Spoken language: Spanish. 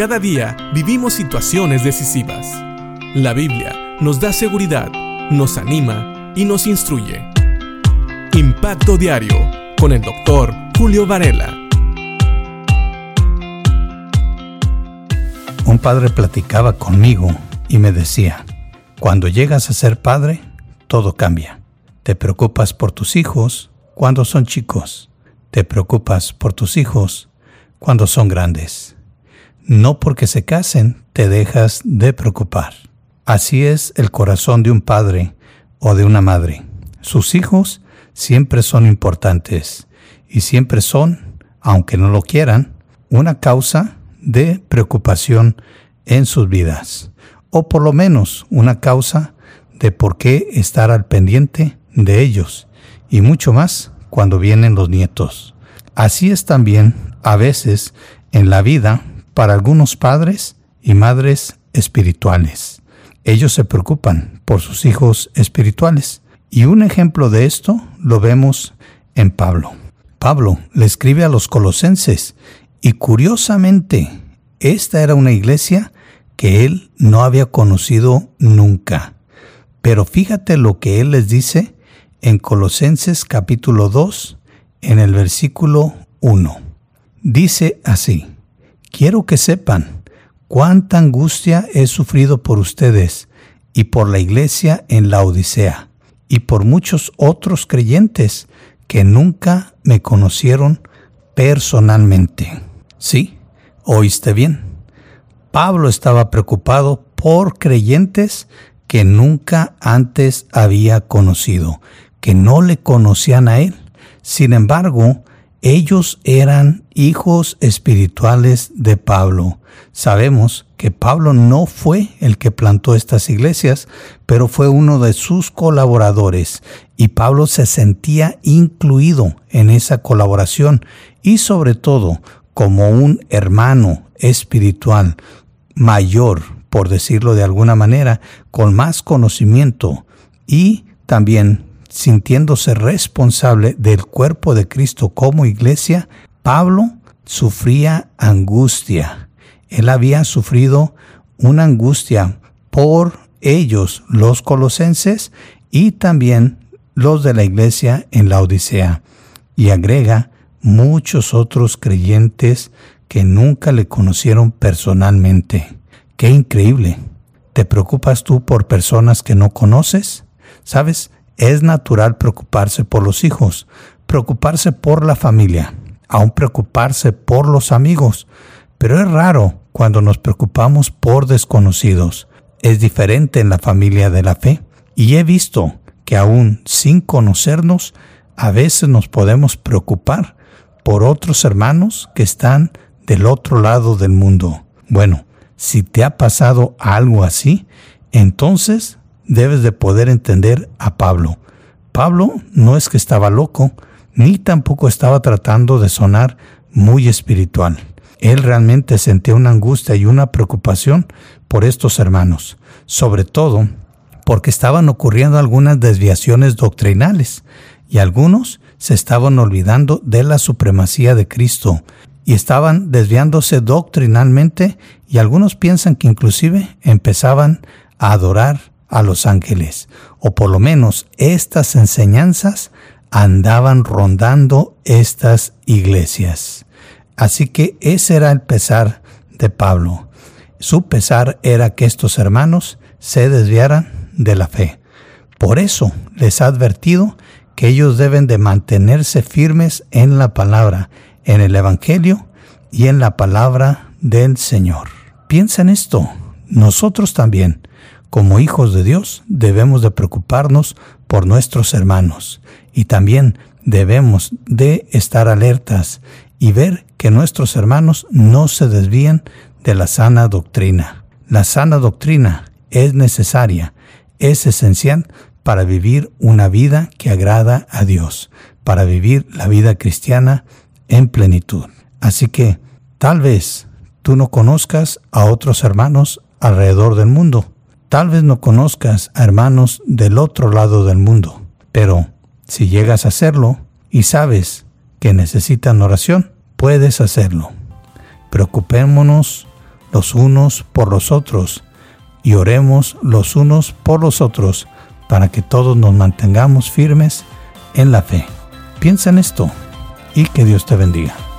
Cada día vivimos situaciones decisivas. La Biblia nos da seguridad, nos anima y nos instruye. Impacto Diario con el doctor Julio Varela. Un padre platicaba conmigo y me decía, cuando llegas a ser padre, todo cambia. Te preocupas por tus hijos cuando son chicos. Te preocupas por tus hijos cuando son grandes. No porque se casen te dejas de preocupar. Así es el corazón de un padre o de una madre. Sus hijos siempre son importantes y siempre son, aunque no lo quieran, una causa de preocupación en sus vidas, o por lo menos una causa de por qué estar al pendiente de ellos, y mucho más cuando vienen los nietos. Así es también, a veces, en la vida para algunos padres y madres espirituales. Ellos se preocupan por sus hijos espirituales. Y un ejemplo de esto lo vemos en Pablo. Pablo le escribe a los colosenses y curiosamente esta era una iglesia que él no había conocido nunca. Pero fíjate lo que él les dice en Colosenses capítulo 2, en el versículo 1. Dice así, quiero que sepan cuánta angustia he sufrido por ustedes y por la iglesia en la Odisea y por muchos otros creyentes que nunca me conocieron personalmente. Sí, oíste bien. Pablo estaba preocupado por creyentes que nunca antes había conocido, que no le conocían a él. Sin embargo, ellos eran hijos espirituales de Pablo. Sabemos que Pablo no fue el que plantó estas iglesias, pero fue uno de sus colaboradores y Pablo se sentía incluido en esa colaboración y sobre todo como un hermano espiritual mayor por decirlo de alguna manera, con más conocimiento y también sintiéndose responsable del cuerpo de Cristo como iglesia, Pablo sufría angustia. Él había sufrido una angustia por ellos, los colosenses, y también los de la iglesia en la Odisea. Y agrega muchos otros creyentes que nunca le conocieron personalmente. Qué increíble. ¿Te preocupas tú por personas que no conoces? Sabes, es natural preocuparse por los hijos, preocuparse por la familia, aún preocuparse por los amigos, pero es raro cuando nos preocupamos por desconocidos. Es diferente en la familia de la fe y he visto que aún sin conocernos, a veces nos podemos preocupar por otros hermanos que están del otro lado del mundo. Bueno, si te ha pasado algo así, entonces debes de poder entender a Pablo. Pablo no es que estaba loco, ni tampoco estaba tratando de sonar muy espiritual. Él realmente sentía una angustia y una preocupación por estos hermanos, sobre todo porque estaban ocurriendo algunas desviaciones doctrinales y algunos se estaban olvidando de la supremacía de Cristo y estaban desviándose doctrinalmente y algunos piensan que inclusive empezaban a adorar a los ángeles, o por lo menos estas enseñanzas andaban rondando estas iglesias. Así que ese era el pesar de Pablo. Su pesar era que estos hermanos se desviaran de la fe. Por eso les ha advertido que ellos deben de mantenerse firmes en la palabra en el Evangelio y en la palabra del Señor. Piensa en esto. Nosotros también, como hijos de Dios, debemos de preocuparnos por nuestros hermanos y también debemos de estar alertas y ver que nuestros hermanos no se desvíen de la sana doctrina. La sana doctrina es necesaria, es esencial para vivir una vida que agrada a Dios, para vivir la vida cristiana en plenitud. Así que tal vez tú no conozcas a otros hermanos alrededor del mundo. Tal vez no conozcas a hermanos del otro lado del mundo. Pero si llegas a hacerlo y sabes que necesitan oración, puedes hacerlo. Preocupémonos los unos por los otros y oremos los unos por los otros para que todos nos mantengamos firmes en la fe. Piensa en esto y que Dios te bendiga.